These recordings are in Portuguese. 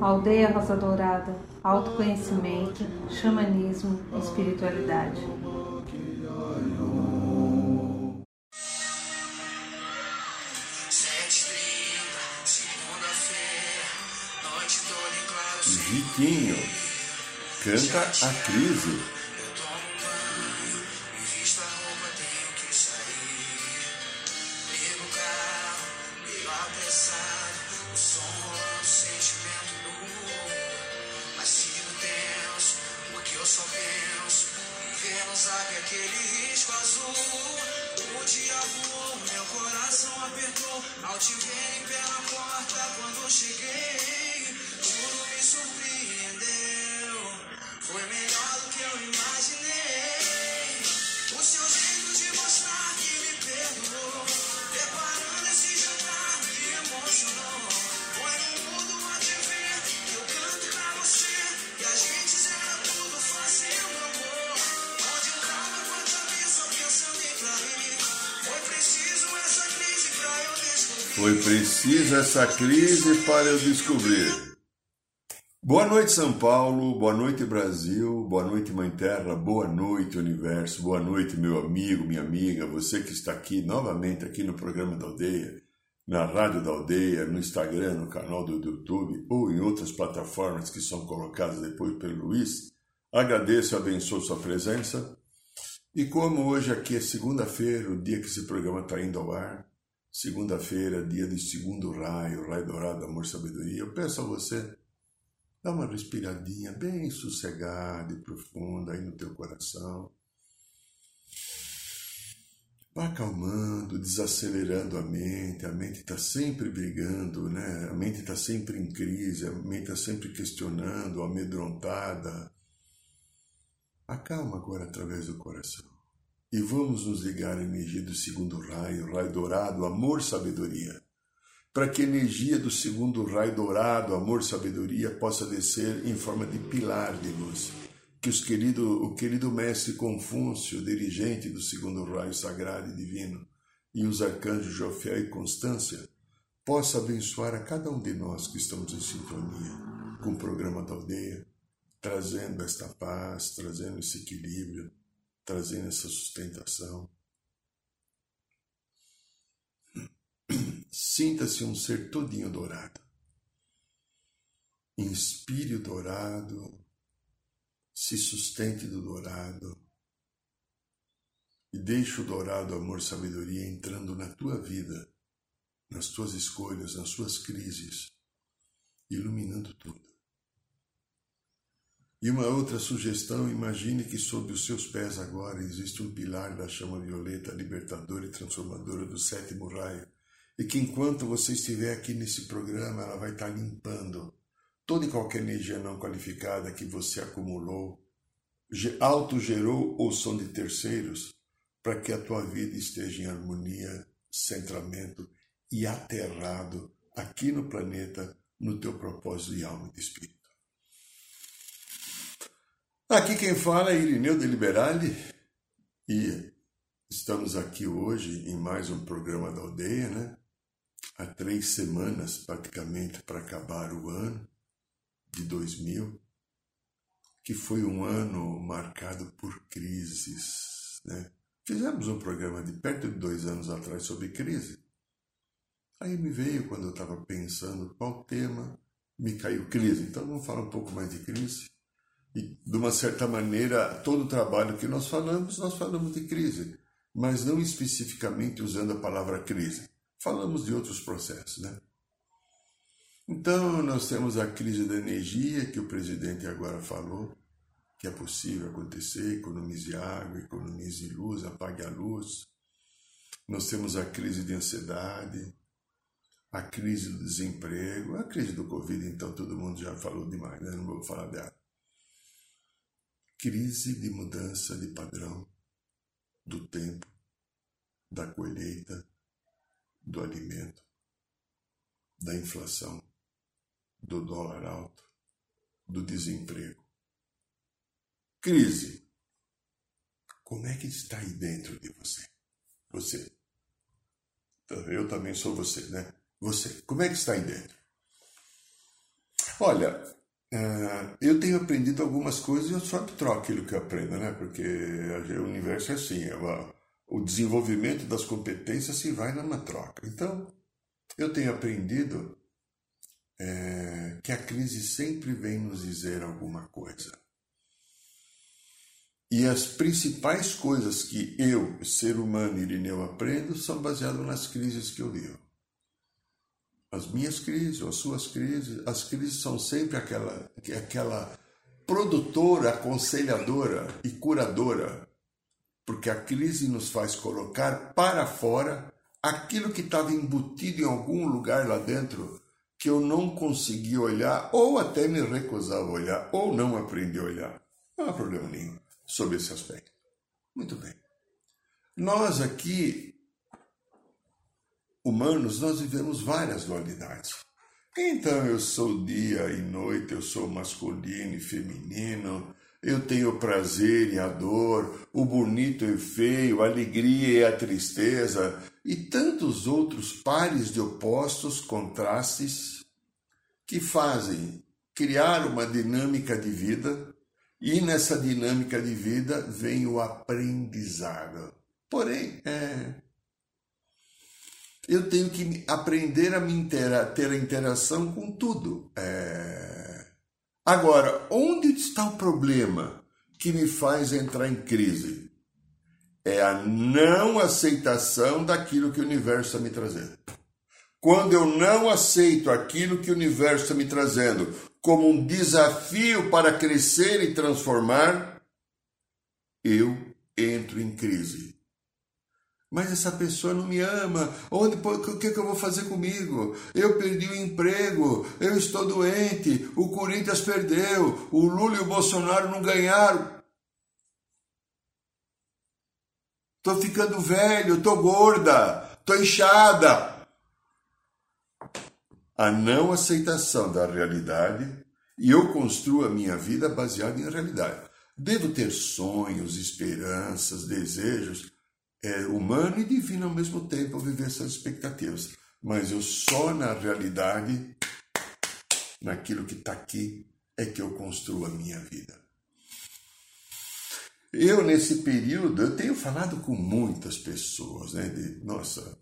Aldeia Rosa Dourada, autoconhecimento, xamanismo, espiritualidade. Viquinho canta a crise. Foi preciso essa crise para eu descobrir. Boa noite, São Paulo. Boa noite, Brasil. Boa noite, Mãe Terra. Boa noite, Universo. Boa noite, meu amigo, minha amiga. Você que está aqui novamente aqui no programa da Aldeia, na Rádio da Aldeia, no Instagram, no canal do YouTube ou em outras plataformas que são colocadas depois pelo Luiz. Agradeço e abençoo sua presença. E como hoje aqui é segunda-feira, o dia que esse programa está indo ao ar, segunda-feira, dia de segundo raio, raio dourado, amor, sabedoria, eu peço a você, dá uma respiradinha bem sossegada e profunda aí no teu coração. Vá acalmando, desacelerando a mente, a mente está sempre brigando, né? a mente está sempre em crise, a mente está sempre questionando, amedrontada. Acalma agora através do coração e vamos nos ligar à energia do segundo raio, raio dourado, amor, sabedoria, para que a energia do segundo raio dourado, amor, sabedoria, possa descer em forma de pilar de luz. Que os querido, o querido mestre Confúcio, dirigente do segundo raio sagrado e divino, e os arcanjos Jofiel e Constância, possa abençoar a cada um de nós que estamos em sintonia com o programa da aldeia, trazendo esta paz, trazendo esse equilíbrio, trazendo essa sustentação. Sinta-se um ser todinho dourado. Inspire o dourado, se sustente do dourado e deixe o dourado amor sabedoria entrando na tua vida, nas tuas escolhas, nas suas crises, iluminando tudo. E uma outra sugestão: imagine que sob os seus pés agora existe um pilar da chama violeta libertadora e transformadora do sétimo raio, e que enquanto você estiver aqui nesse programa, ela vai estar limpando toda e qualquer energia não qualificada que você acumulou, autogerou ou são de terceiros, para que a tua vida esteja em harmonia, centramento e aterrado aqui no planeta, no teu propósito de alma e de espírito. Aqui quem fala é Irineu de Liberale e estamos aqui hoje em mais um programa da aldeia, né? Há três semanas praticamente para acabar o ano de 2000, que foi um ano marcado por crises, né? Fizemos um programa de perto de dois anos atrás sobre crise. Aí me veio, quando eu estava pensando qual tema, me caiu crise. Então vamos falar um pouco mais de crise. E, de uma certa maneira, todo o trabalho que nós falamos, nós falamos de crise, mas não especificamente usando a palavra crise. Falamos de outros processos, né? Então, nós temos a crise da energia, que o presidente agora falou, que é possível acontecer, economize água, economize luz, apague a luz. Nós temos a crise de ansiedade, a crise do desemprego, a crise do Covid, então todo mundo já falou demais, né? não vou falar dela crise de mudança de padrão do tempo, da colheita, do alimento, da inflação, do dólar alto, do desemprego. Crise. Como é que está aí dentro de você? Você. Eu também sou você, né? Você, como é que está aí dentro? Olha, eu tenho aprendido algumas coisas e eu só troco aquilo que eu aprendo, né? Porque o universo é assim, é uma, o desenvolvimento das competências se vai numa troca. Então, eu tenho aprendido é, que a crise sempre vem nos dizer alguma coisa. E as principais coisas que eu, ser humano Irineu, aprendo são baseadas nas crises que eu vivo. As minhas crises, as suas crises, as crises são sempre aquela, aquela produtora, aconselhadora e curadora, porque a crise nos faz colocar para fora aquilo que estava embutido em algum lugar lá dentro que eu não consegui olhar, ou até me recusava a olhar, ou não aprendi a olhar. Não há problema nenhum sobre esse aspecto. Muito bem. Nós aqui, humanos, nós vivemos várias dualidades. Então eu sou dia e noite, eu sou masculino e feminino, eu tenho o prazer e a dor, o bonito e o feio, a alegria e a tristeza, e tantos outros pares de opostos, contrastes, que fazem criar uma dinâmica de vida e nessa dinâmica de vida vem o aprendizado. Porém, é, eu tenho que aprender a me intera, ter a interação com tudo. É... Agora, onde está o problema que me faz entrar em crise? É a não aceitação daquilo que o universo está me trazendo. Quando eu não aceito aquilo que o universo está me trazendo como um desafio para crescer e transformar, eu entro em crise. Mas essa pessoa não me ama. Onde, o que, que eu vou fazer comigo? Eu perdi o emprego, eu estou doente, o Corinthians perdeu, o Lula e o Bolsonaro não ganharam. Estou ficando velho, estou gorda, estou inchada a não aceitação da realidade e eu construo a minha vida baseada em realidade. Devo ter sonhos, esperanças, desejos, é, humano e divino ao mesmo tempo, viver essas expectativas. Mas eu só na realidade, naquilo que está aqui, é que eu construo a minha vida. Eu, nesse período, eu tenho falado com muitas pessoas, né? De, nossa,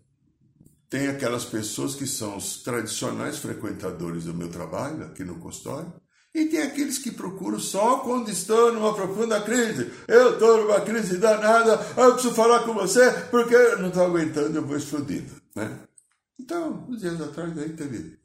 tem aquelas pessoas que são os tradicionais frequentadores do meu trabalho aqui no consultório, e tem aqueles que procuram só quando estão numa profunda crise. Eu estou numa crise danada, eu preciso falar com você porque eu não estou aguentando, eu vou explodindo. Né? Então, uns dias atrás aí teve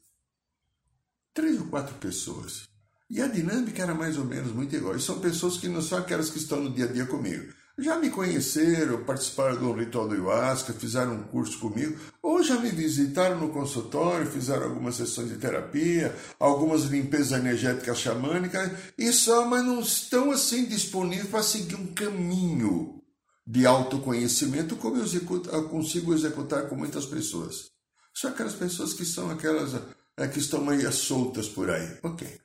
três ou quatro pessoas. E a dinâmica era mais ou menos muito igual. E são pessoas que não são aquelas que estão no dia a dia comigo já me conheceram, participaram do ritual do ayahuasca, fizeram um curso comigo, ou já me visitaram no consultório, fizeram algumas sessões de terapia, algumas limpezas energéticas xamânicas, e só, mas não estão assim disponíveis para seguir um caminho de autoconhecimento como eu, executo, eu consigo executar com muitas pessoas. São aquelas pessoas que são aquelas é, que estão meio soltas por aí. Ok.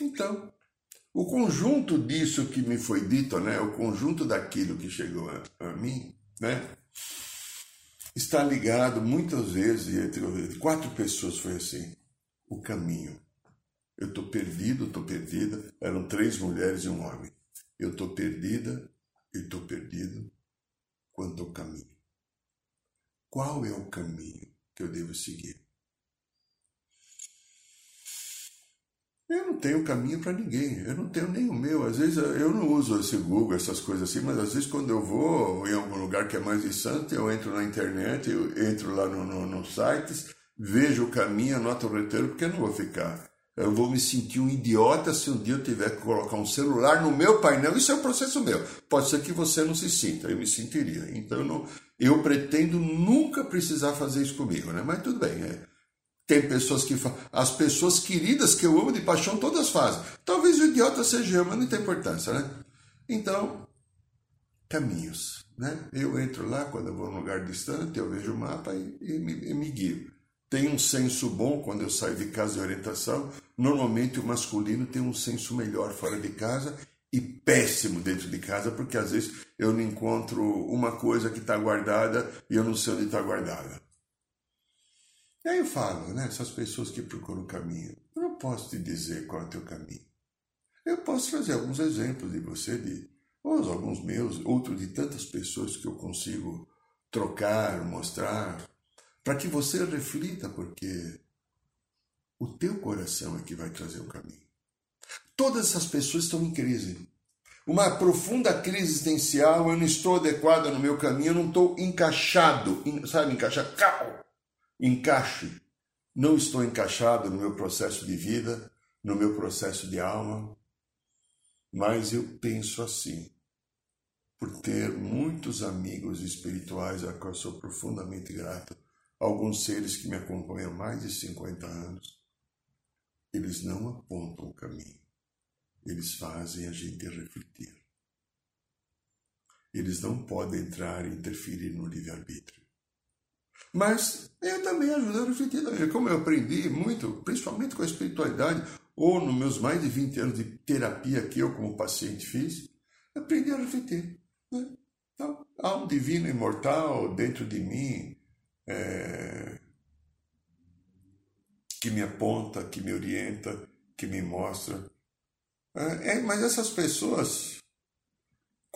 Então, o conjunto disso que me foi dito, né, o conjunto daquilo que chegou a, a mim, né, está ligado muitas vezes entre quatro pessoas foi assim, o caminho. Eu estou perdido, estou perdida. Eram três mulheres e um homem. Eu estou perdida, eu estou perdido quanto ao caminho. Qual é o caminho que eu devo seguir? Eu não tenho caminho para ninguém, eu não tenho nem o meu. Às vezes eu não uso esse Google, essas coisas assim, mas às vezes quando eu vou em algum lugar que é mais distante, eu entro na internet, eu entro lá nos no, no sites, vejo o caminho, anoto o roteiro, porque eu não vou ficar. Eu vou me sentir um idiota se um dia eu tiver que colocar um celular no meu painel. Isso é um processo meu. Pode ser que você não se sinta, eu me sentiria. Então eu, não, eu pretendo nunca precisar fazer isso comigo, né? Mas tudo bem, é. Tem pessoas que as pessoas queridas que eu amo de paixão todas fazem. Talvez o idiota seja eu, mas não tem importância, né? Então, caminhos, né? Eu entro lá quando eu vou num lugar distante, eu vejo o mapa e, e, me, e me guio. Tem um senso bom quando eu saio de casa de orientação. Normalmente o masculino tem um senso melhor fora de casa e péssimo dentro de casa, porque às vezes eu não encontro uma coisa que está guardada e eu não sei onde está guardada. E aí eu falo, né? Essas pessoas que procuram o caminho. Eu não posso te dizer qual é o teu caminho. Eu posso trazer alguns exemplos de você, de ou alguns meus, outros de tantas pessoas que eu consigo trocar, mostrar, para que você reflita, porque o teu coração é que vai trazer o caminho. Todas essas pessoas estão em crise. Uma profunda crise existencial, eu não estou adequado no meu caminho, eu não estou encaixado, sabe, encaixar, encaixe. Não estou encaixado no meu processo de vida, no meu processo de alma, mas eu penso assim, por ter muitos amigos espirituais a qual sou profundamente grato, alguns seres que me acompanham há mais de 50 anos, eles não apontam o caminho, eles fazem a gente refletir. Eles não podem entrar e interferir no livre-arbítrio. Mas eu também ajudo a refletir. Como eu aprendi muito, principalmente com a espiritualidade, ou nos meus mais de 20 anos de terapia que eu, como paciente, fiz, aprendi a refletir. Né? Então, há um divino imortal dentro de mim é, que me aponta, que me orienta, que me mostra. É, é, mas essas pessoas,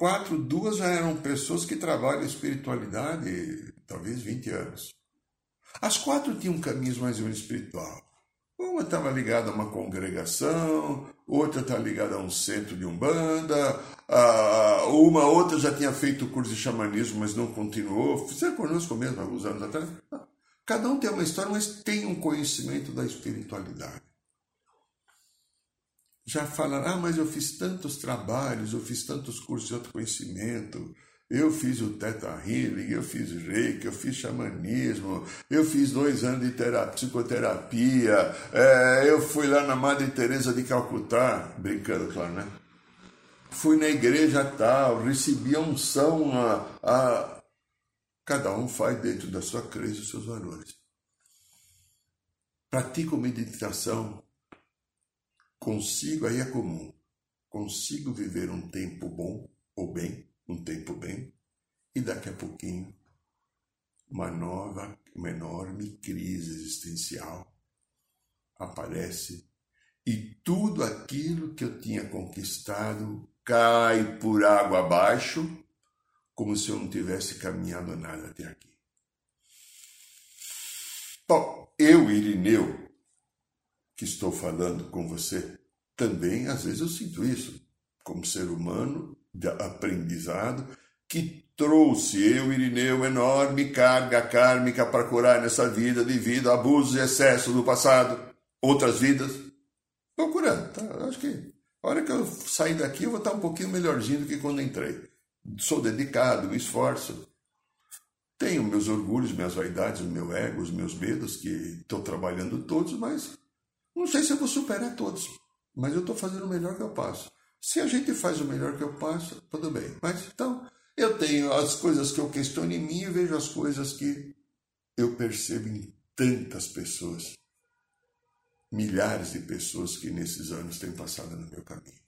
quatro, duas já eram pessoas que trabalham espiritualidade talvez 20 anos. As quatro tinham caminhos mais ou menos espiritual. Uma estava ligada a uma congregação, outra estava ligada a um centro de umbanda, uma outra já tinha feito o curso de xamanismo, mas não continuou. Fizeram conosco mesmo alguns anos atrás. Cada um tem uma história, mas tem um conhecimento da espiritualidade. Já falaram, ah, mas eu fiz tantos trabalhos, eu fiz tantos cursos de autoconhecimento, eu fiz o Teta Healing, eu fiz reiki, eu fiz xamanismo, eu fiz dois anos de terapia, psicoterapia, é, eu fui lá na Madre Teresa de Calcutá, brincando, claro, né? Fui na igreja tal, recebi a unção, a, a... cada um faz dentro da sua crença os seus valores. Pratico meditação, consigo, aí é comum, consigo viver um tempo bom ou bem, um tempo bem, e daqui a pouquinho uma nova, uma enorme crise existencial aparece e tudo aquilo que eu tinha conquistado cai por água abaixo, como se eu não tivesse caminhado nada até aqui. Bom, eu, Irineu, que estou falando com você, também às vezes eu sinto isso. Como ser humano, de aprendizado que trouxe eu, Irineu, enorme carga kármica para curar nessa vida devido a abusos e excessos do passado, outras vidas. Estou curando, tá? Acho que a hora que eu sair daqui eu vou estar um pouquinho melhorzinho do que quando entrei. Sou dedicado, me esforço. Tenho meus orgulhos, minhas vaidades, o meu ego, os meus medos, que estou trabalhando todos, mas não sei se eu vou superar todos. Mas eu estou fazendo o melhor que eu posso. Se a gente faz o melhor que eu posso, tudo bem. Mas então, eu tenho as coisas que eu questiono em mim e vejo as coisas que eu percebo em tantas pessoas, milhares de pessoas que nesses anos têm passado no meu caminho.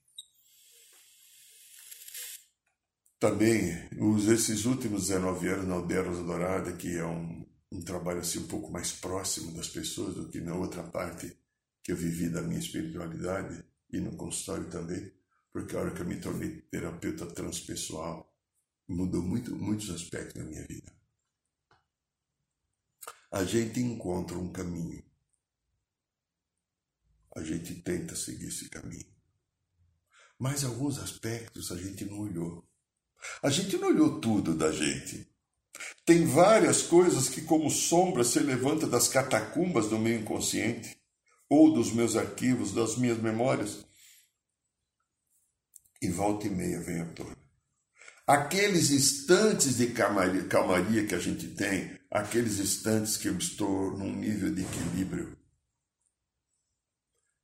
Também, os, esses últimos 19 anos na Aldeia Rosa Dourada, que é um, um trabalho assim um pouco mais próximo das pessoas do que na outra parte que eu vivi da minha espiritualidade e no consultório também, porque a hora que eu me tornei terapeuta transpessoal, mudou muito, muitos aspectos da minha vida. A gente encontra um caminho. A gente tenta seguir esse caminho. Mas alguns aspectos a gente não olhou. A gente não olhou tudo da gente. Tem várias coisas que, como sombra, se levanta das catacumbas do meu inconsciente, ou dos meus arquivos, das minhas memórias, e volta e meia vem à tona. Aqueles instantes de calmaria, calmaria que a gente tem, aqueles instantes que eu estou num nível de equilíbrio,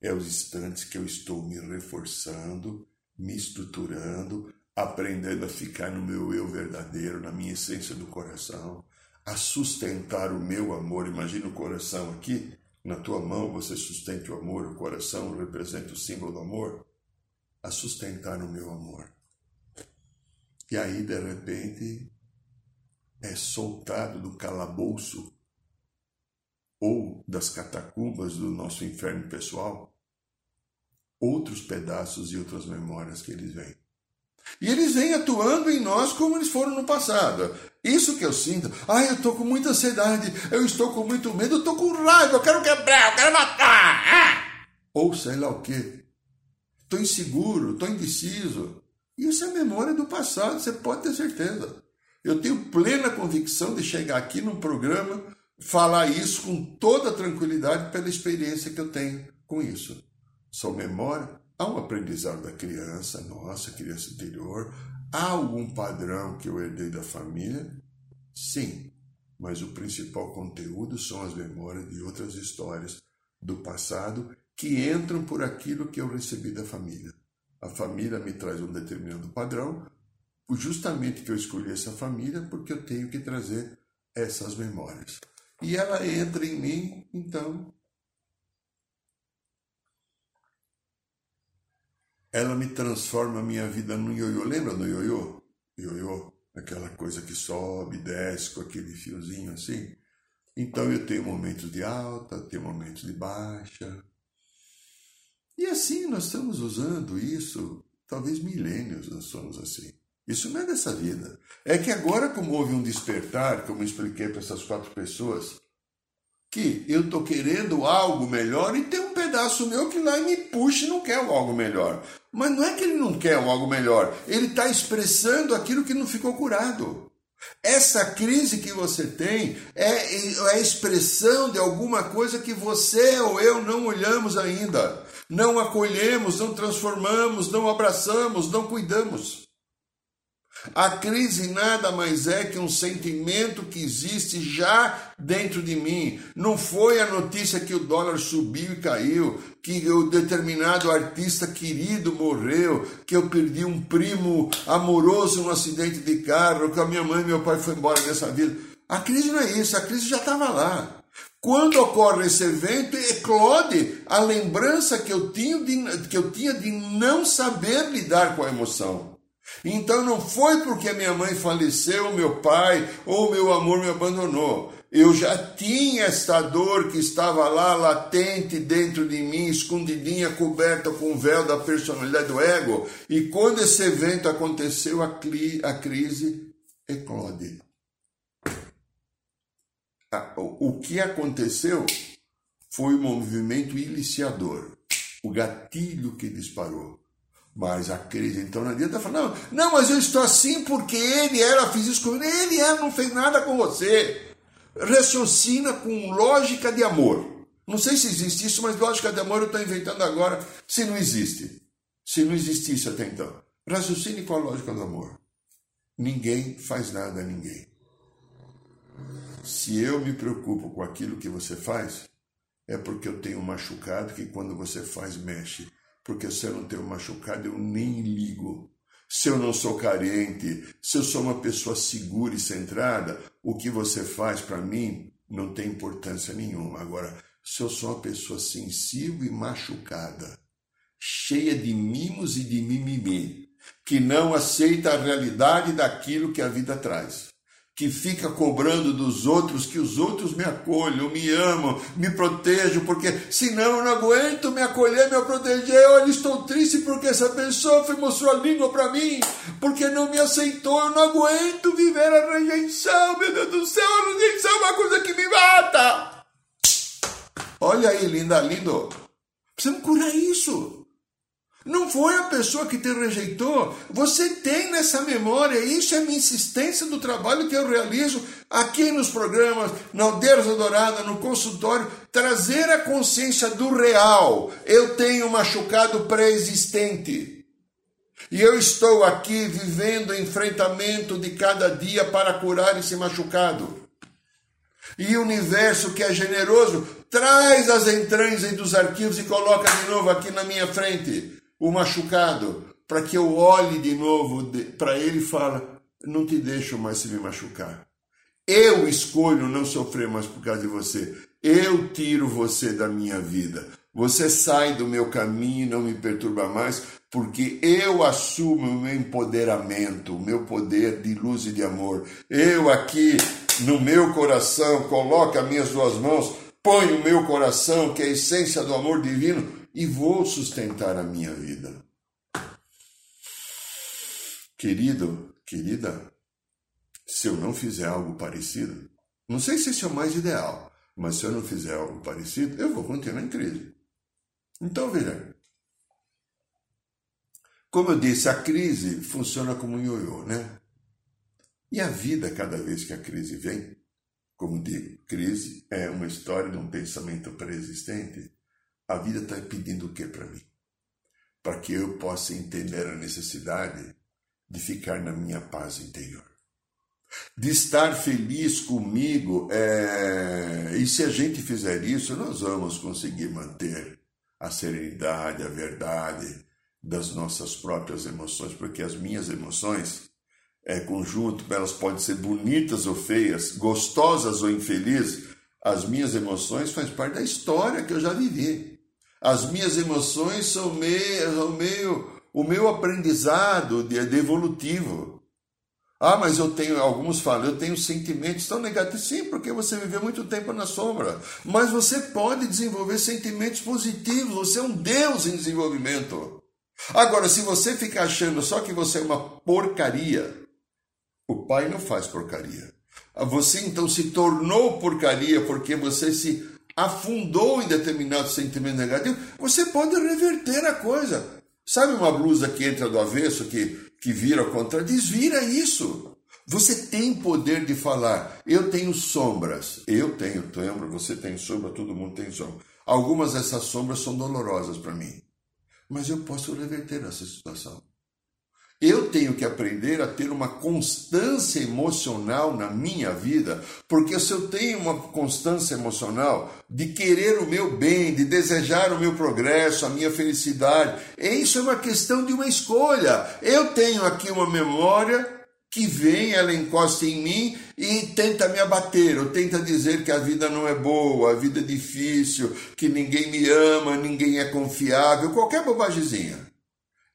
é os instantes que eu estou me reforçando, me estruturando, aprendendo a ficar no meu eu verdadeiro, na minha essência do coração, a sustentar o meu amor. Imagina o coração aqui, na tua mão você sustente o amor, o coração representa o símbolo do amor a sustentar o meu amor. E aí, de repente, é soltado do calabouço ou das catacumbas do nosso inferno pessoal, outros pedaços e outras memórias que eles vêm. E eles vêm atuando em nós como eles foram no passado. Isso que eu sinto. Ah, eu estou com muita ansiedade, eu estou com muito medo, eu estou com raiva, eu quero quebrar, eu quero matar. Ah! Ou sei lá o quê. Estou inseguro, estou indeciso. Isso é memória do passado, você pode ter certeza. Eu tenho plena convicção de chegar aqui num programa, falar isso com toda tranquilidade pela experiência que eu tenho com isso. São memória, há um aprendizado da criança, nossa, criança interior, há algum padrão que eu herdei da família? Sim, mas o principal conteúdo são as memórias de outras histórias do passado que entram por aquilo que eu recebi da família. A família me traz um determinado padrão, justamente que eu escolhi essa família porque eu tenho que trazer essas memórias. E ela entra em mim, então ela me transforma a minha vida no ioiô. Lembra do ioiô? Ioiô, aquela coisa que sobe, desce com aquele fiozinho assim. Então eu tenho momentos de alta, tenho momentos de baixa. E assim nós estamos usando isso, talvez milênios nós somos assim. Isso não é dessa vida. É que agora, como houve um despertar, como eu expliquei para essas quatro pessoas, que eu estou querendo algo melhor e tem um pedaço meu que lá me puxa e não quer algo melhor. Mas não é que ele não quer algo melhor, ele está expressando aquilo que não ficou curado. Essa crise que você tem é, é a expressão de alguma coisa que você ou eu não olhamos ainda, não acolhemos, não transformamos, não abraçamos, não cuidamos. A crise nada mais é que um sentimento que existe já dentro de mim. Não foi a notícia que o dólar subiu e caiu, que o determinado artista querido morreu, que eu perdi um primo amoroso num acidente de carro, que a minha mãe e meu pai foram embora dessa vida. A crise não é isso, a crise já estava lá. Quando ocorre esse evento, eclode a lembrança que eu, tinha de, que eu tinha de não saber lidar com a emoção. Então não foi porque minha mãe faleceu, meu pai ou meu amor me abandonou. Eu já tinha esta dor que estava lá latente dentro de mim, escondidinha, coberta com o véu da personalidade do ego. E quando esse evento aconteceu, a, cli, a crise eclode. O que aconteceu foi um movimento iniciador, o gatilho que disparou. Mas a crise, então, não adianta falar, não, não, mas eu estou assim porque ele era, fiz isso comigo. Ele era, não fez nada com você. Raciocina com lógica de amor. Não sei se existe isso, mas lógica de amor eu estou inventando agora, se não existe. Se não existisse até então. Raciocine com a lógica do amor. Ninguém faz nada a ninguém. Se eu me preocupo com aquilo que você faz, é porque eu tenho machucado que quando você faz mexe porque se eu não tenho machucado, eu nem ligo. Se eu não sou carente, se eu sou uma pessoa segura e centrada, o que você faz para mim não tem importância nenhuma. Agora, se eu sou uma pessoa sensível e machucada, cheia de mimos e de mimimi, que não aceita a realidade daquilo que a vida traz, que fica cobrando dos outros que os outros me acolham, me amam, me protejam, porque senão eu não aguento me acolher, me proteger. Olha, estou triste porque essa pessoa foi, mostrou a língua para mim, porque não me aceitou. Eu não aguento viver a rejeição, meu Deus do céu, a rejeição é uma coisa que me mata. Olha aí, linda, lindo. Precisamos curar isso. Não foi a pessoa que te rejeitou. Você tem nessa memória. Isso é minha insistência do trabalho que eu realizo aqui nos programas, na Aldeia Dourada, no consultório. Trazer a consciência do real. Eu tenho machucado pré-existente. E eu estou aqui vivendo o enfrentamento de cada dia para curar esse machucado. E o universo que é generoso traz as entranhas dos arquivos e coloca de novo aqui na minha frente o machucado, para que eu olhe de novo para ele e fala: não te deixo mais se me machucar. Eu escolho não sofrer mais por causa de você. Eu tiro você da minha vida. Você sai do meu caminho e não me perturba mais, porque eu assumo o meu empoderamento, o meu poder de luz e de amor. Eu aqui no meu coração coloco as minhas duas mãos ponho o meu coração, que é a essência do amor divino, e vou sustentar a minha vida. Querido, querida, se eu não fizer algo parecido, não sei se esse é o mais ideal, mas se eu não fizer algo parecido, eu vou continuar em crise. Então, veja, como eu disse, a crise funciona como um ioiô, né? E a vida, cada vez que a crise vem, como digo, crise é uma história de um pensamento pré-existente, a vida está pedindo o que para mim? Para que eu possa entender a necessidade de ficar na minha paz interior. De estar feliz comigo, é... e se a gente fizer isso, nós vamos conseguir manter a serenidade, a verdade das nossas próprias emoções, porque as minhas emoções é conjunto, elas podem ser bonitas ou feias, gostosas ou infelizes, as minhas emoções fazem parte da história que eu já vivi. As minhas emoções são meio, meio o meu aprendizado de, de evolutivo. Ah, mas eu tenho, alguns falam, eu tenho sentimentos tão negativos. Sim, porque você viveu muito tempo na sombra. Mas você pode desenvolver sentimentos positivos. Você é um Deus em desenvolvimento. Agora, se você ficar achando só que você é uma porcaria, o pai não faz porcaria. Você então se tornou porcaria porque você se afundou em determinado sentimento negativo. Você pode reverter a coisa. Sabe uma blusa que entra do avesso, que, que vira contrário? Desvira isso. Você tem poder de falar. Eu tenho sombras. Eu tenho sombra, você tem sombra, todo mundo tem sombra. Algumas dessas sombras são dolorosas para mim mas eu posso reverter essa situação. Eu tenho que aprender a ter uma constância emocional na minha vida, porque se eu tenho uma constância emocional de querer o meu bem, de desejar o meu progresso, a minha felicidade, isso é uma questão de uma escolha. Eu tenho aqui uma memória que vem, ela encosta em mim e tenta me abater, ou tenta dizer que a vida não é boa, a vida é difícil, que ninguém me ama, ninguém é confiável, qualquer bobagemzinha.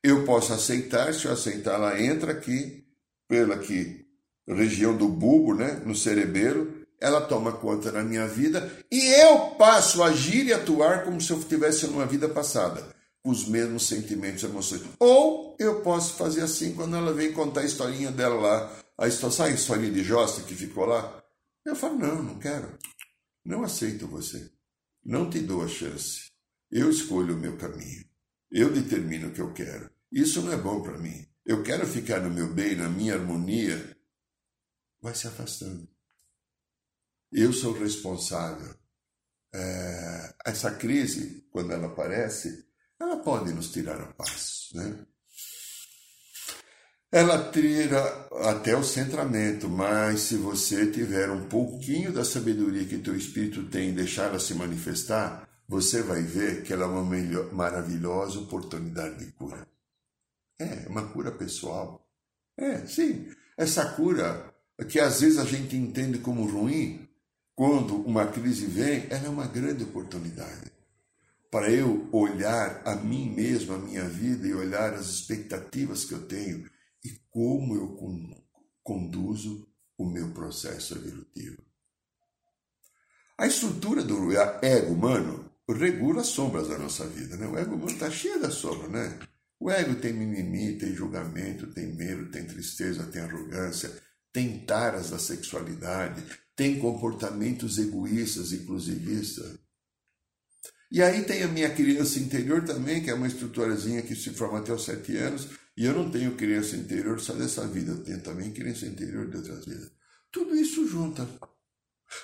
Eu posso aceitar, se eu aceitar, ela entra aqui, pela aqui, região do bulbo, né, no cerebelo, ela toma conta da minha vida e eu passo a agir e atuar como se eu tivesse numa vida passada os mesmos sentimentos e emoções. Ou eu posso fazer assim quando ela vem contar a historinha dela lá, a história, sabe a historinha de Josta que ficou lá? Eu falo, não, não quero. Não aceito você. Não te dou a chance. Eu escolho o meu caminho. Eu determino o que eu quero. Isso não é bom para mim. Eu quero ficar no meu bem, na minha harmonia. Vai se afastando. Eu sou responsável. É, essa crise, quando ela aparece, ela pode nos tirar a paz. Né? Ela tira até o centramento, mas se você tiver um pouquinho da sabedoria que teu espírito tem e deixar ela se manifestar, você vai ver que ela é uma melhor, maravilhosa oportunidade de cura. É, uma cura pessoal. É, sim. Essa cura que às vezes a gente entende como ruim, quando uma crise vem, ela é uma grande oportunidade para eu olhar a mim mesmo, a minha vida e olhar as expectativas que eu tenho e como eu conduzo o meu processo evolutivo. A estrutura do ego humano regula as sombras da nossa vida. Né? O ego está cheio da sombra. Né? O ego tem mimimi, tem julgamento, tem medo, tem tristeza, tem arrogância, tem taras da sexualidade, tem comportamentos egoístas, inclusivistas. E aí tem a minha criança interior também, que é uma estruturazinha que se forma até os sete anos, e eu não tenho criança interior só dessa vida, eu tenho também criança interior de outras vidas. Tudo isso junta.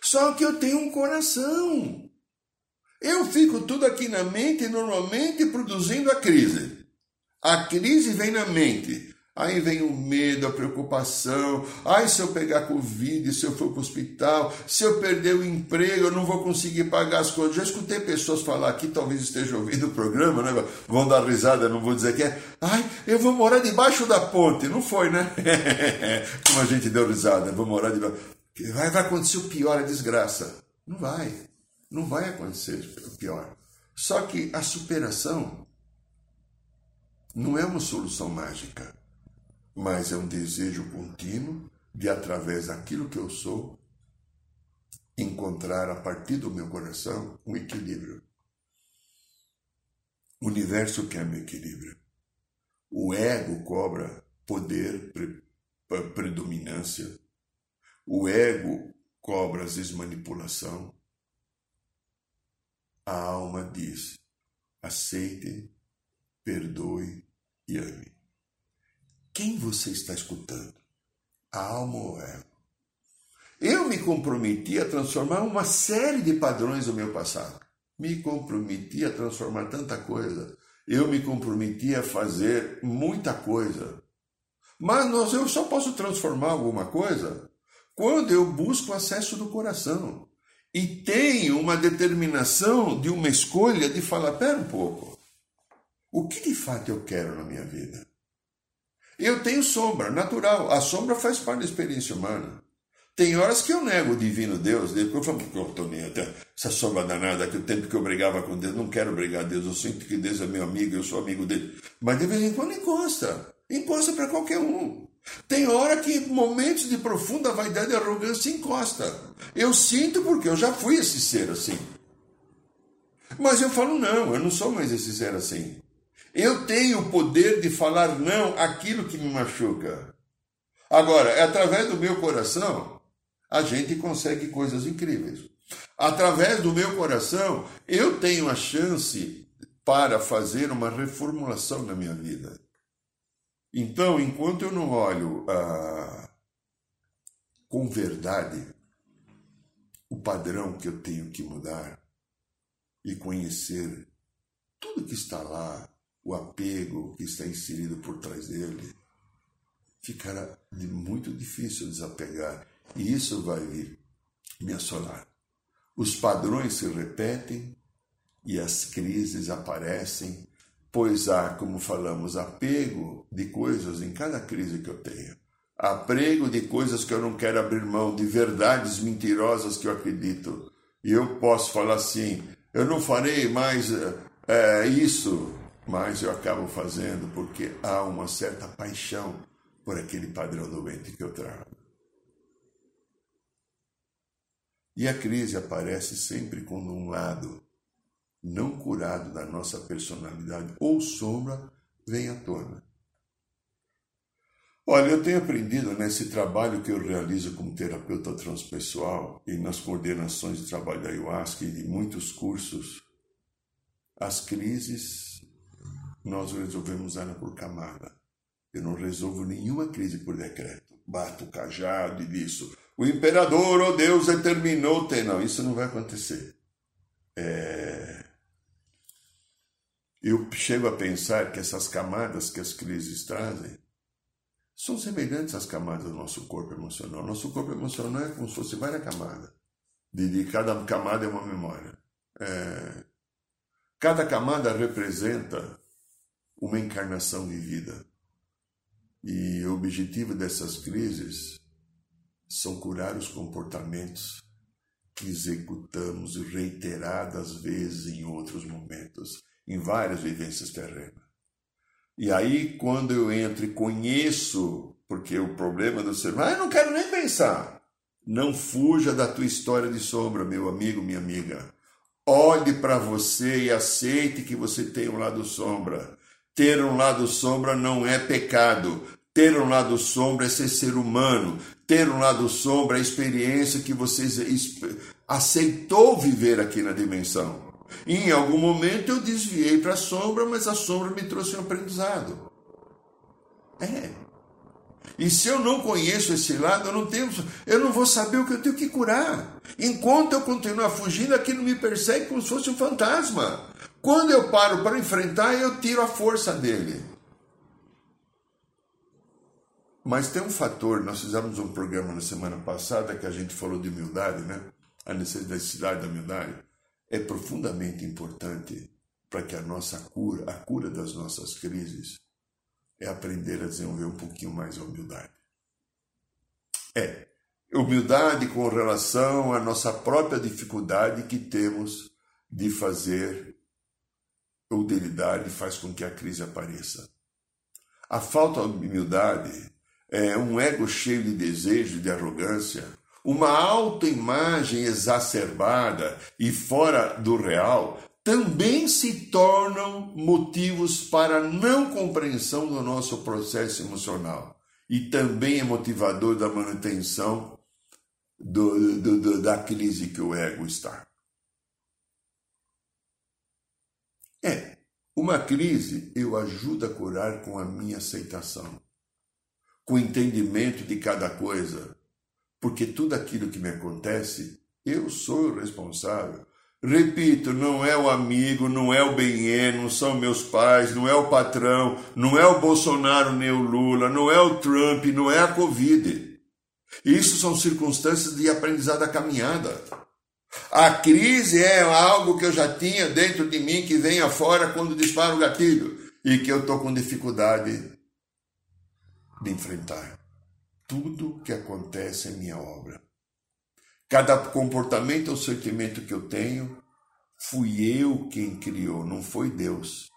Só que eu tenho um coração. Eu fico tudo aqui na mente, normalmente produzindo a crise. A crise vem na mente. Aí vem o medo, a preocupação. Ai, se eu pegar Covid, se eu for para o hospital, se eu perder o emprego, eu não vou conseguir pagar as coisas. Já escutei pessoas falar aqui, talvez esteja ouvindo o programa, né? Vão dar risada, não vou dizer que é. Ai, eu vou morar debaixo da ponte. Não foi, né? Como a gente deu risada, vou morar debaixo. Vai, vai acontecer o pior, a desgraça. Não vai. Não vai acontecer o pior. Só que a superação não é uma solução mágica mas é um desejo contínuo de, através daquilo que eu sou, encontrar a partir do meu coração um equilíbrio. O universo quer meu equilíbrio. O ego cobra poder, pre, predominância. O ego cobra, às vezes, manipulação. A alma diz: aceite, perdoe e ame. Quem você está escutando? A alma ou ego? Eu me comprometi a transformar uma série de padrões do meu passado. Me comprometi a transformar tanta coisa. Eu me comprometi a fazer muita coisa. Mas nós, eu só posso transformar alguma coisa quando eu busco o acesso do coração e tenho uma determinação de uma escolha de falar: pera um pouco, o que de fato eu quero na minha vida? Eu tenho sombra, natural. A sombra faz parte da experiência humana. Tem horas que eu nego o divino Deus, eu falo, oh, Toninho, essa sombra danada, que o tempo que eu brigava com Deus, não quero brigar com Deus, eu sinto que Deus é meu amigo, eu sou amigo dele. Mas de vez em quando encosta, encosta para qualquer um. Tem hora que momentos de profunda vaidade e arrogância encosta. Eu sinto porque eu já fui esse ser assim. Mas eu falo, não, eu não sou mais esse ser assim. Eu tenho o poder de falar não àquilo que me machuca. Agora, é através do meu coração a gente consegue coisas incríveis. Através do meu coração, eu tenho a chance para fazer uma reformulação na minha vida. Então, enquanto eu não olho ah, com verdade o padrão que eu tenho que mudar e conhecer tudo que está lá, o apego que está inserido por trás dele, ficará muito difícil desapegar e isso vai vir me assolar. Os padrões se repetem e as crises aparecem, pois há, como falamos, apego de coisas em cada crise que eu tenho. Apego de coisas que eu não quero abrir mão, de verdades mentirosas que eu acredito. E eu posso falar assim: eu não farei mais é, isso, mas eu acabo fazendo porque há uma certa paixão por aquele padrão doente que eu trago. E a crise aparece sempre quando um lado não curado da nossa personalidade ou sombra vem à tona. Olha, eu tenho aprendido nesse trabalho que eu realizo como terapeuta transpessoal e nas coordenações de trabalho da ayahuasca e de muitos cursos, as crises nós resolvemos ela por camada. Eu não resolvo nenhuma crise por decreto. Bato o cajado e disso o imperador, oh Deus, determinou ter. Não, isso não vai acontecer. É... Eu chego a pensar que essas camadas que as crises trazem são semelhantes às camadas do nosso corpo emocional. Nosso corpo emocional é como se fosse várias camadas. De, de cada camada é uma memória. É... Cada camada representa uma encarnação vivida. E o objetivo dessas crises são curar os comportamentos que executamos reiteradas vezes em outros momentos, em várias vivências terrenas. E aí, quando eu entro e conheço, porque o problema do ser humano, ah, eu não quero nem pensar. Não fuja da tua história de sombra, meu amigo, minha amiga. Olhe para você e aceite que você tem um lado sombra. Ter um lado sombra não é pecado. Ter um lado sombra é ser ser humano. Ter um lado sombra é a experiência que você aceitou viver aqui na dimensão. E em algum momento eu desviei para a sombra, mas a sombra me trouxe um aprendizado. É. E se eu não conheço esse lado, eu não tenho, eu não vou saber o que eu tenho que curar. Enquanto eu continuar fugindo, aquilo me persegue como se fosse um fantasma. Quando eu paro para enfrentar, eu tiro a força dele. Mas tem um fator, nós fizemos um programa na semana passada que a gente falou de humildade, né? A necessidade da humildade é profundamente importante para que a nossa cura, a cura das nossas crises, é aprender a desenvolver um pouquinho mais a humildade. É, humildade com relação à nossa própria dificuldade que temos de fazer ou de lidar e faz com que a crise apareça. A falta de humildade é, um ego cheio de desejo, de arrogância, uma autoimagem exacerbada e fora do real também se tornam motivos para não compreensão do nosso processo emocional e também é motivador da manutenção do, do, do, da crise que o ego está. É, uma crise eu ajudo a curar com a minha aceitação, com o entendimento de cada coisa, porque tudo aquilo que me acontece, eu sou o responsável. Repito, não é o amigo, não é o Benê, não são meus pais, não é o patrão, não é o Bolsonaro nem o Lula, não é o Trump, não é a Covid. Isso são circunstâncias de aprendizado da caminhada. A crise é algo que eu já tinha dentro de mim que vem afora quando dispara o gatilho e que eu estou com dificuldade de enfrentar. Tudo que acontece é minha obra. Cada comportamento ou sentimento que eu tenho, fui eu quem criou, não foi Deus.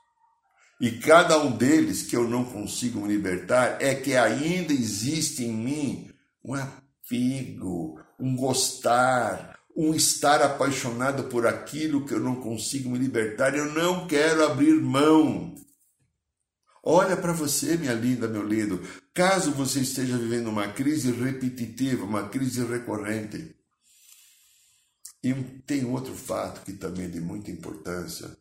E cada um deles que eu não consigo me libertar é que ainda existe em mim um apego, um gostar, um estar apaixonado por aquilo que eu não consigo me libertar, eu não quero abrir mão. Olha para você, minha linda, meu lindo. Caso você esteja vivendo uma crise repetitiva, uma crise recorrente. E tem outro fato que também é de muita importância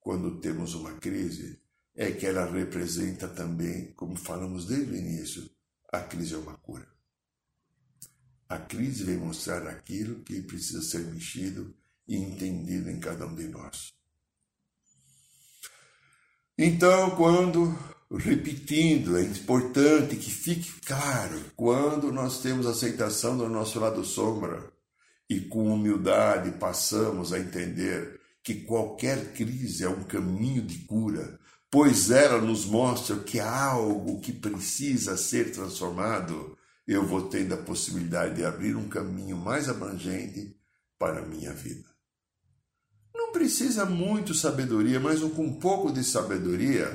quando temos uma crise, é que ela representa também, como falamos desde o início, a crise é uma cura. A crise vem mostrar aquilo que precisa ser mexido e entendido em cada um de nós. Então, quando, repetindo, é importante que fique claro, quando nós temos aceitação do nosso lado sombra e com humildade passamos a entender que qualquer crise é um caminho de cura, pois ela nos mostra que há algo que precisa ser transformado eu vou tendo a possibilidade de abrir um caminho mais abrangente para a minha vida. Não precisa muito sabedoria, mas com um pouco de sabedoria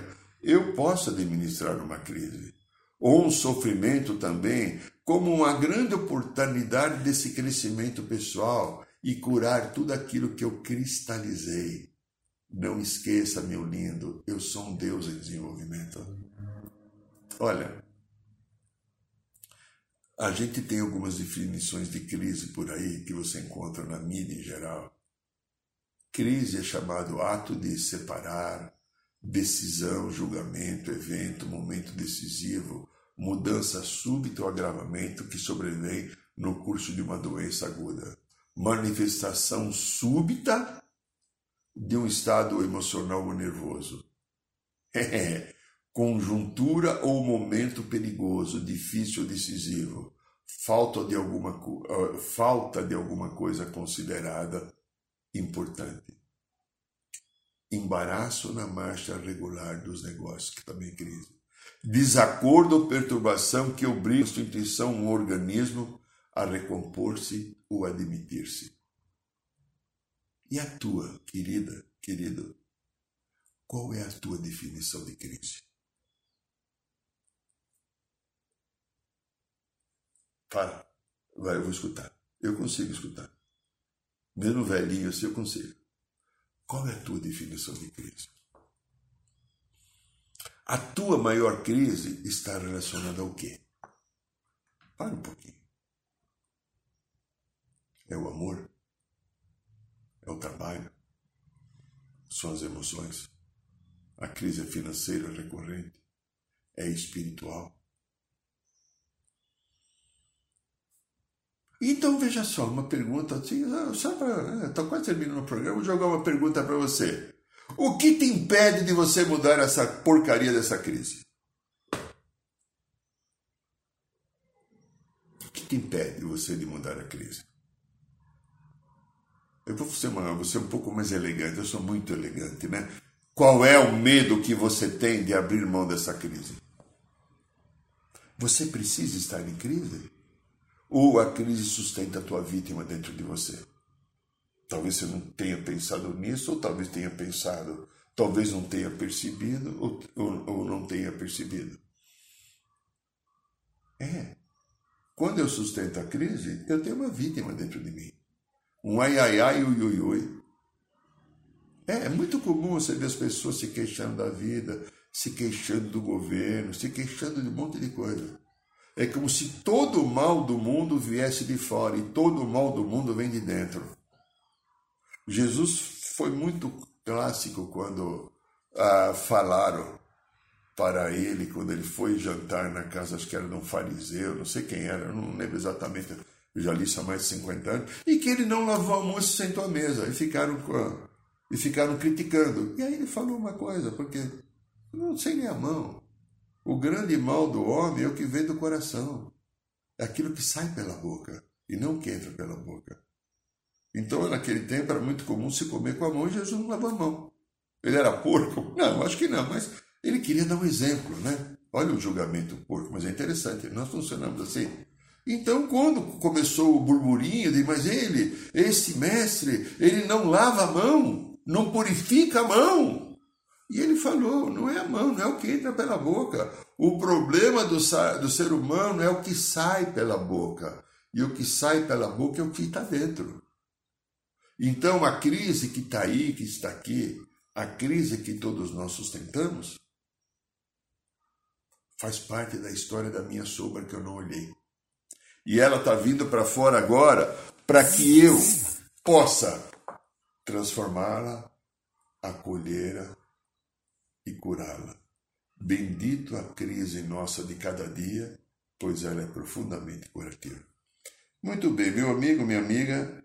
eu posso administrar uma crise. Ou um sofrimento também, como uma grande oportunidade desse crescimento pessoal e curar tudo aquilo que eu cristalizei. Não esqueça, meu lindo, eu sou um Deus em desenvolvimento. Olha, a gente tem algumas definições de crise por aí que você encontra na mídia em geral. Crise é chamado ato de separar, decisão, julgamento, evento, momento decisivo, mudança súbita ou agravamento que sobrevém no curso de uma doença aguda. Manifestação súbita de um estado emocional ou nervoso. É, conjuntura ou momento perigoso, difícil ou decisivo, falta de alguma, uh, falta de alguma coisa considerada importante. Embaraço na marcha regular dos negócios, que também é crise. Desacordo ou perturbação que obriga a constituição um organismo a recompor-se ou admitir-se. E a tua, querida, querido, qual é a tua definição de crise? Fala. Vai, eu vou escutar. Eu consigo escutar. Mesmo velhinho assim, eu consigo. Qual é a tua definição de crise? A tua maior crise está relacionada ao quê? Para um pouquinho. É o amor? É o trabalho? São as emoções? A crise é financeira recorrente? É espiritual? Então, veja só, uma pergunta assim, ah, só para. Estou né, quase terminando o programa, vou jogar uma pergunta para você. O que te impede de você mudar essa porcaria dessa crise? O que te impede você de mudar a crise? Eu vou ser, uma, vou ser um pouco mais elegante, eu sou muito elegante, né? Qual é o medo que você tem de abrir mão dessa crise? Você precisa estar em crise? Ou a crise sustenta a tua vítima dentro de você? Talvez você não tenha pensado nisso, ou talvez tenha pensado, talvez não tenha percebido, ou, ou, ou não tenha percebido. É. quando eu sustento a crise, eu tenho uma vítima dentro de mim. Um ai ai ai, ui ui ui. É, é muito comum você ver as pessoas se queixando da vida, se queixando do governo, se queixando de um monte de coisa. É como se todo o mal do mundo viesse de fora e todo o mal do mundo vem de dentro. Jesus foi muito clássico quando ah, falaram para ele quando ele foi jantar na casa, acho que era de um fariseu, não sei quem era, não lembro exatamente, eu já li isso há mais de 50 anos, e que ele não lavou a mão e sentou à mesa, e ficaram, e ficaram criticando. E aí ele falou uma coisa, porque não sei nem a mão. O grande mal do homem é o que vem do coração, é aquilo que sai pela boca, e não o que entra pela boca. Então, naquele tempo, era muito comum se comer com a mão e Jesus não lavou a mão. Ele era porco? Não, acho que não, mas ele queria dar um exemplo, né? Olha o julgamento porco, mas é interessante, nós funcionamos assim. Então, quando começou o burburinho de, mas ele, esse mestre, ele não lava a mão, não purifica a mão. E ele falou: não é a mão, não é o que entra pela boca. O problema do, do ser humano é o que sai pela boca. E o que sai pela boca é o que está dentro. Então, a crise que está aí, que está aqui, a crise que todos nós sustentamos, faz parte da história da minha sombra que eu não olhei. E ela está vindo para fora agora para que eu possa transformá-la, acolhê-la e curá-la. Bendito a crise nossa de cada dia, pois ela é profundamente curativa. Muito bem, meu amigo, minha amiga.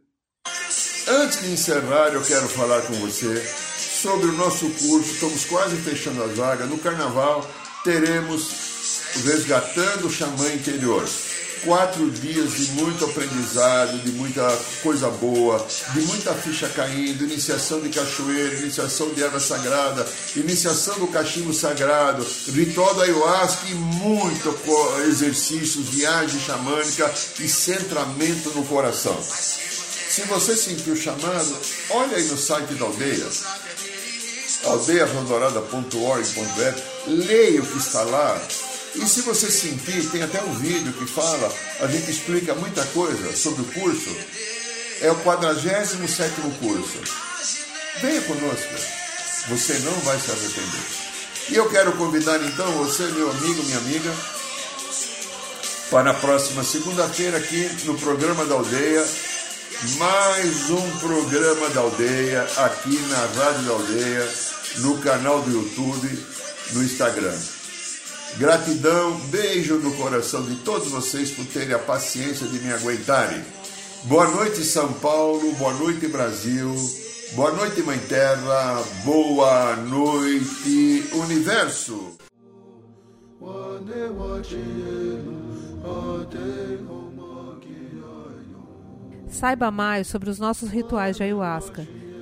Antes de encerrar, eu quero falar com você sobre o nosso curso. Estamos quase fechando as vagas. No carnaval teremos Resgatando o Xamã Interior. Quatro dias de muito aprendizado, de muita coisa boa, de muita ficha caindo, iniciação de cachoeira, iniciação de erva sagrada, iniciação do cachimbo sagrado, ritual da ayahuasca e muito exercícios, viagem xamânica e centramento no coração. Se você sentiu chamado, olha aí no site da aldeia, aldeiarondorada.org.br, leia o que está lá, e se você sentir, tem até um vídeo que fala, a gente explica muita coisa sobre o curso. É o 47 curso. Venha conosco, você não vai se arrepender. E eu quero convidar então você, meu amigo, minha amiga, para a próxima segunda-feira aqui no programa da Aldeia. Mais um programa da Aldeia aqui na Rádio da Aldeia, no canal do YouTube, no Instagram. Gratidão, beijo no coração de todos vocês por terem a paciência de me aguentarem. Boa noite, São Paulo, boa noite, Brasil, boa noite, Mãe Terra, boa noite, Universo. Saiba mais sobre os nossos rituais de ayahuasca